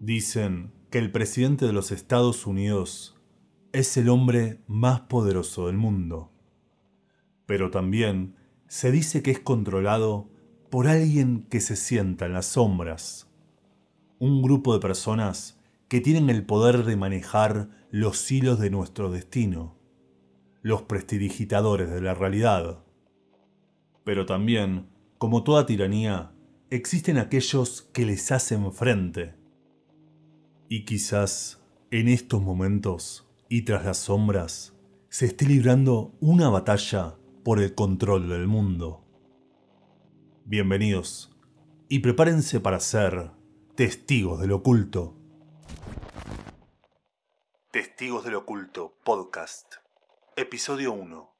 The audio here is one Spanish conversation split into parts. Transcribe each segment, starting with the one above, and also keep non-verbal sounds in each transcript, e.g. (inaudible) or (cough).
Dicen que el presidente de los Estados Unidos es el hombre más poderoso del mundo. Pero también se dice que es controlado por alguien que se sienta en las sombras. Un grupo de personas que tienen el poder de manejar los hilos de nuestro destino. Los prestidigitadores de la realidad. Pero también, como toda tiranía, existen aquellos que les hacen frente. Y quizás en estos momentos y tras las sombras se esté librando una batalla por el control del mundo. Bienvenidos y prepárense para ser testigos del oculto. Testigos del oculto podcast. Episodio 1.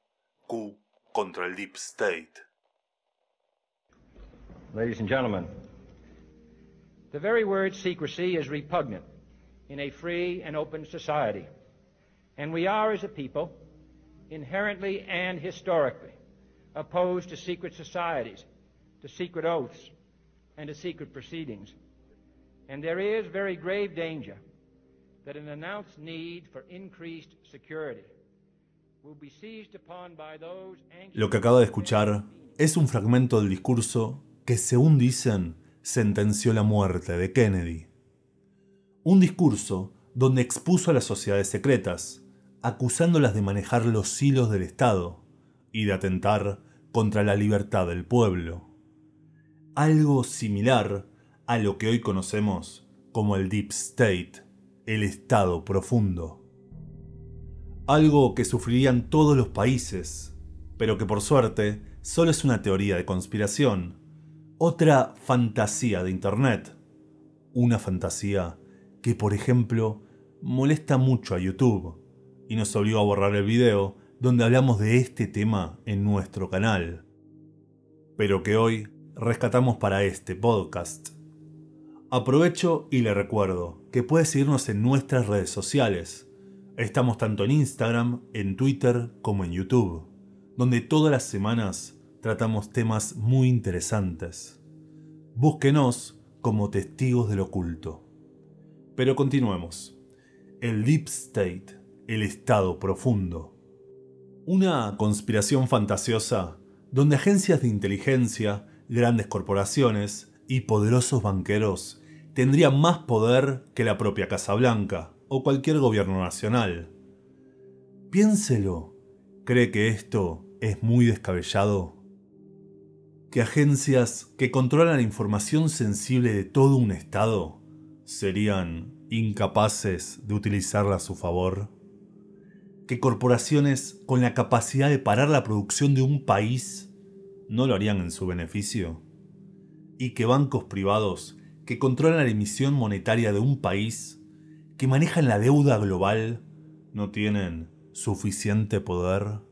Q contra el Deep State. Ladies and gentlemen, the very word secrecy is repugnant in a free and open society. And we are, as a people, inherently and historically opposed to secret societies to secret oaths, and to secret proceedings. And there is very grave danger that an announced need for increased security will be seized upon by those Lo que acaba de escuchar es un fragmento del discurso que, según dicen, sentenció la muerte de Kennedy. Un discurso donde expuso a las sociedades secretas, acusándolas de manejar los hilos del Estado y de atentar contra la libertad del pueblo algo similar a lo que hoy conocemos como el Deep State, el Estado profundo. Algo que sufrirían todos los países, pero que por suerte solo es una teoría de conspiración, otra fantasía de Internet, una fantasía que por ejemplo molesta mucho a YouTube y nos obligó a borrar el video donde hablamos de este tema en nuestro canal, pero que hoy rescatamos para este podcast. Aprovecho y le recuerdo que puede seguirnos en nuestras redes sociales. Estamos tanto en Instagram, en Twitter como en YouTube, donde todas las semanas tratamos temas muy interesantes. Búsquenos como testigos del oculto. Pero continuemos. El Deep State, el estado profundo. Una conspiración fantasiosa donde agencias de inteligencia grandes corporaciones y poderosos banqueros tendrían más poder que la propia Casa Blanca o cualquier gobierno nacional. Piénselo, ¿cree que esto es muy descabellado? ¿Que agencias que controlan la información sensible de todo un Estado serían incapaces de utilizarla a su favor? ¿Que corporaciones con la capacidad de parar la producción de un país no lo harían en su beneficio? ¿Y que bancos privados que controlan la emisión monetaria de un país, que manejan la deuda global, no tienen suficiente poder?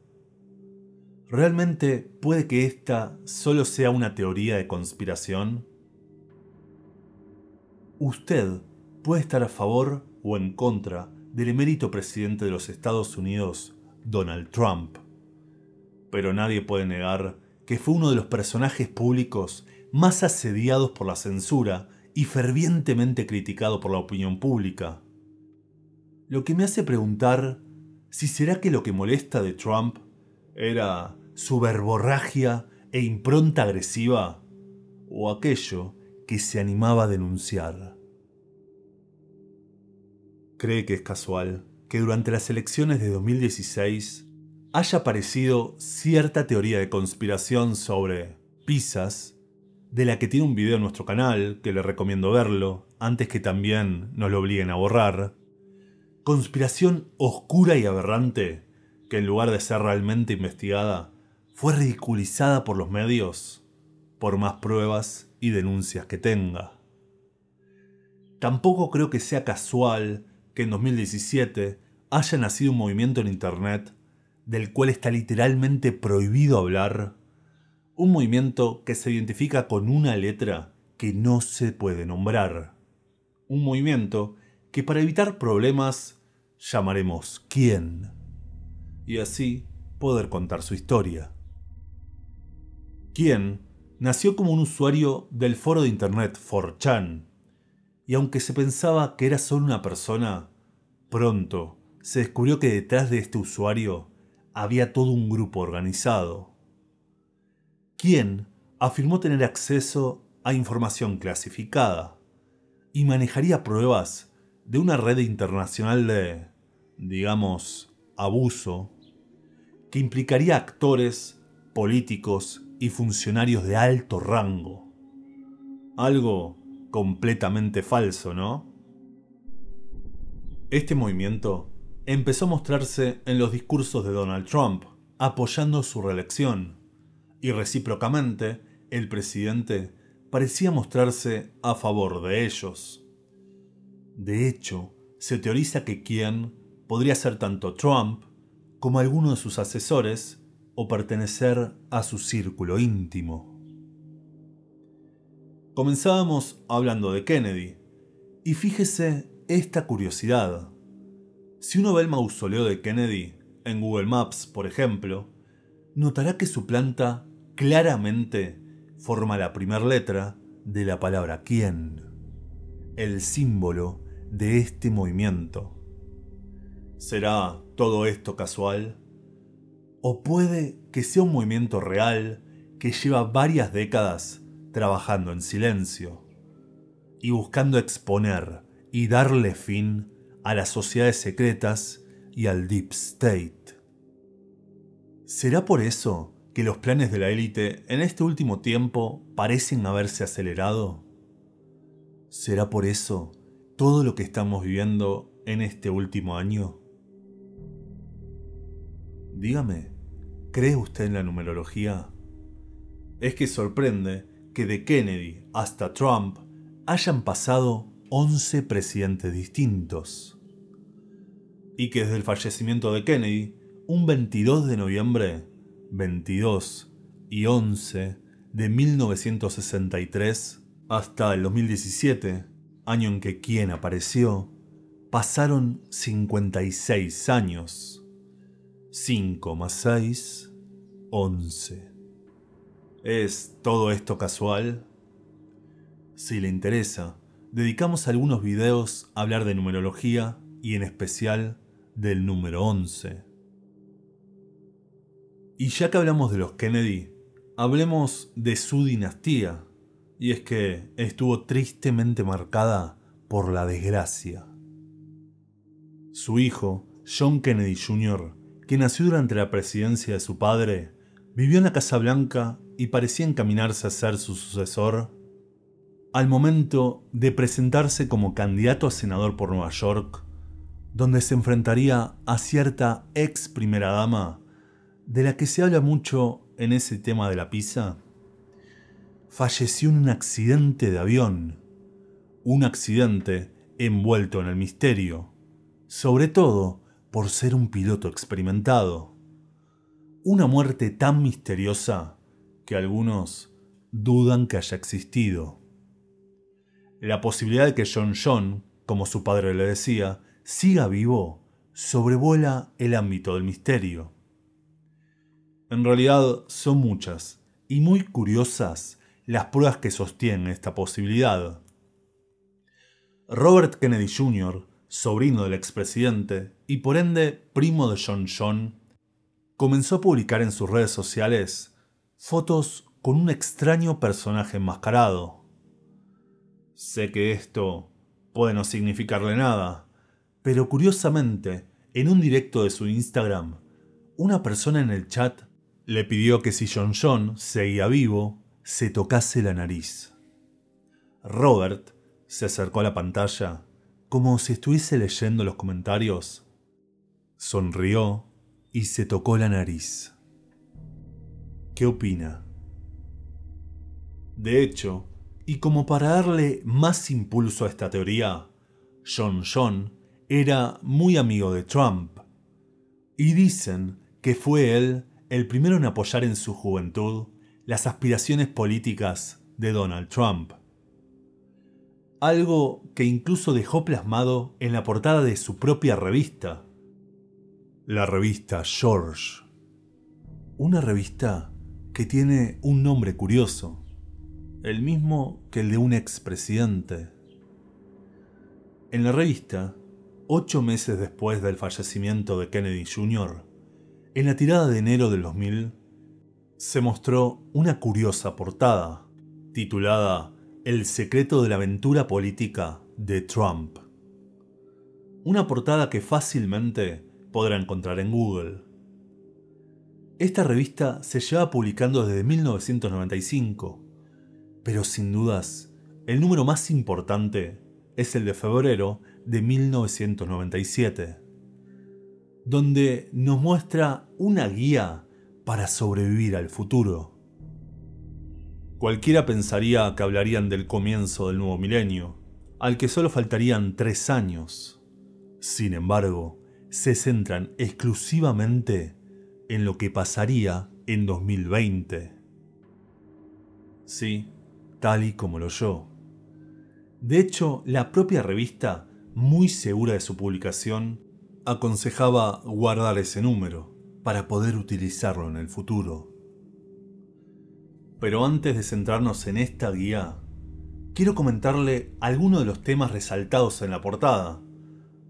¿Realmente puede que esta solo sea una teoría de conspiración? Usted puede estar a favor o en contra del emérito presidente de los Estados Unidos, Donald Trump. Pero nadie puede negar que fue uno de los personajes públicos más asediados por la censura y fervientemente criticado por la opinión pública. Lo que me hace preguntar si será que lo que molesta de Trump era su verborragia e impronta agresiva o aquello que se animaba a denunciar. ¿Cree que es casual que durante las elecciones de 2016 haya aparecido cierta teoría de conspiración sobre pizzas, de la que tiene un video en nuestro canal, que le recomiendo verlo, antes que también nos lo obliguen a borrar. Conspiración oscura y aberrante, que en lugar de ser realmente investigada, fue ridiculizada por los medios, por más pruebas y denuncias que tenga. Tampoco creo que sea casual que en 2017 haya nacido un movimiento en Internet del cual está literalmente prohibido hablar, un movimiento que se identifica con una letra que no se puede nombrar, un movimiento que para evitar problemas llamaremos quién, y así poder contar su historia. Quién nació como un usuario del foro de internet 4chan, y aunque se pensaba que era solo una persona, pronto se descubrió que detrás de este usuario había todo un grupo organizado. Quien afirmó tener acceso a información clasificada y manejaría pruebas de una red internacional de, digamos, abuso, que implicaría actores, políticos y funcionarios de alto rango. Algo completamente falso, ¿no? Este movimiento empezó a mostrarse en los discursos de Donald Trump, apoyando su reelección, y recíprocamente el presidente parecía mostrarse a favor de ellos. De hecho, se teoriza que quien podría ser tanto Trump como alguno de sus asesores o pertenecer a su círculo íntimo. Comenzábamos hablando de Kennedy, y fíjese esta curiosidad. Si uno ve el mausoleo de Kennedy en Google Maps, por ejemplo, notará que su planta claramente forma la primera letra de la palabra quién, el símbolo de este movimiento. ¿Será todo esto casual? ¿O puede que sea un movimiento real que lleva varias décadas trabajando en silencio y buscando exponer y darle fin a las sociedades secretas y al Deep State? ¿Será por eso que los planes de la élite en este último tiempo parecen haberse acelerado? ¿Será por eso todo lo que estamos viviendo en este último año? Dígame, ¿cree usted en la numerología? Es que sorprende que de Kennedy hasta Trump hayan pasado 11 presidentes distintos. Y que desde el fallecimiento de Kennedy, un 22 de noviembre, 22 y 11 de 1963, hasta el 2017, año en que quien apareció, pasaron 56 años. 5 más 6, 11. ¿Es todo esto casual? Si le interesa, dedicamos algunos videos a hablar de numerología y en especial del número 11. Y ya que hablamos de los Kennedy, hablemos de su dinastía, y es que estuvo tristemente marcada por la desgracia. Su hijo, John Kennedy Jr., que nació durante la presidencia de su padre, vivió en la Casa Blanca y parecía encaminarse a ser su sucesor, al momento de presentarse como candidato a senador por Nueva York, donde se enfrentaría a cierta ex primera dama, de la que se habla mucho en ese tema de la pizza, falleció en un accidente de avión, un accidente envuelto en el misterio, sobre todo por ser un piloto experimentado. Una muerte tan misteriosa que algunos dudan que haya existido. La posibilidad de que John John, como su padre le decía, siga vivo, sobrevuela el ámbito del misterio. En realidad son muchas y muy curiosas las pruebas que sostienen esta posibilidad. Robert Kennedy Jr., sobrino del expresidente y por ende primo de John John, comenzó a publicar en sus redes sociales fotos con un extraño personaje enmascarado. Sé que esto puede no significarle nada, pero curiosamente, en un directo de su Instagram, una persona en el chat le pidió que si John John seguía vivo, se tocase la nariz. Robert se acercó a la pantalla como si estuviese leyendo los comentarios, sonrió y se tocó la nariz. ¿Qué opina? De hecho, y como para darle más impulso a esta teoría, John John era muy amigo de Trump. Y dicen que fue él el primero en apoyar en su juventud las aspiraciones políticas de Donald Trump algo que incluso dejó plasmado en la portada de su propia revista, la revista George. Una revista que tiene un nombre curioso, el mismo que el de un expresidente. En la revista, ocho meses después del fallecimiento de Kennedy Jr., en la tirada de enero del 2000, se mostró una curiosa portada, titulada El secreto de la aventura política de Trump. Una portada que fácilmente podrá encontrar en Google. Esta revista se lleva publicando desde 1995, pero sin dudas, el número más importante es el de febrero de 1997, donde nos muestra una guía para sobrevivir al futuro. Cualquiera pensaría que hablarían del comienzo del nuevo milenio, al que solo faltarían tres años. Sin embargo, se centran exclusivamente en lo que pasaría en 2020. Sí, tal y como lo yo. De hecho, la propia revista, muy segura de su publicación, aconsejaba guardar ese número para poder utilizarlo en el futuro. Pero antes de centrarnos en esta guía, quiero comentarle algunos de los temas resaltados en la portada,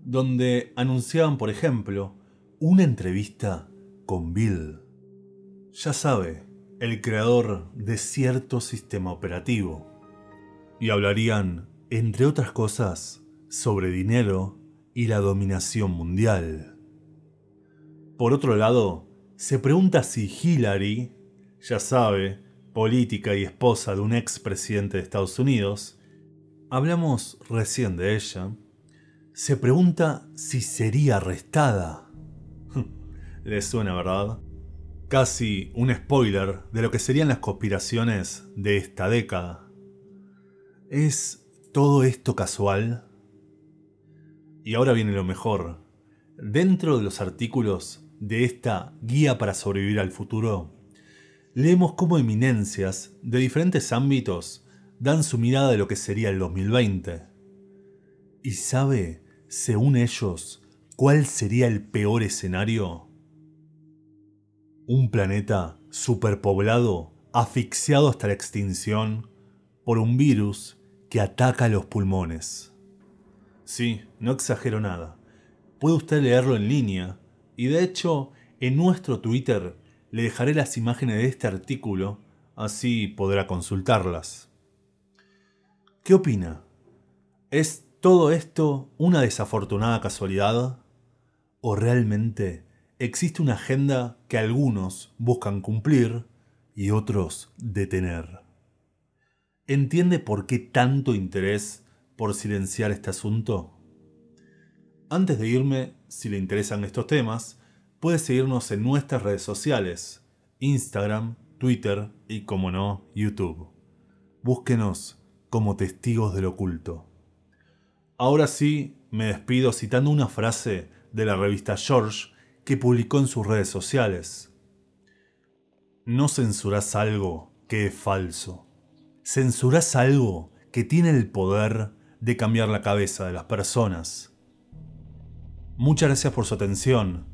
donde anunciaban, por ejemplo, una entrevista con Bill. Ya sabe, el creador de cierto sistema operativo. Y hablarían, entre otras cosas, sobre dinero y la dominación mundial. Por otro lado, se pregunta si Hillary, ya sabe, política y esposa de un expresidente de Estados Unidos, hablamos recién de ella, se pregunta si sería arrestada. (laughs) Le suena, ¿verdad? Casi un spoiler de lo que serían las conspiraciones de esta década. ¿Es todo esto casual? Y ahora viene lo mejor. Dentro de los artículos de esta guía para sobrevivir al futuro, leemos cómo eminencias de diferentes ámbitos dan su mirada de lo que sería el 2020. ¿Y sabe según ellos, ¿cuál sería el peor escenario? Un planeta superpoblado, asfixiado hasta la extinción por un virus que ataca los pulmones. Sí, no exagero nada. Puede usted leerlo en línea y de hecho en nuestro Twitter le dejaré las imágenes de este artículo, así podrá consultarlas. ¿Qué opina? ¿Es ¿Todo esto una desafortunada casualidad? ¿O realmente existe una agenda que algunos buscan cumplir y otros detener? ¿Entiende por qué tanto interés por silenciar este asunto? Antes de irme, si le interesan estos temas, puede seguirnos en nuestras redes sociales, Instagram, Twitter y, como no, YouTube. Búsquenos como testigos del oculto. Ahora sí, me despido citando una frase de la revista George que publicó en sus redes sociales. No censurás algo que es falso. Censurás algo que tiene el poder de cambiar la cabeza de las personas. Muchas gracias por su atención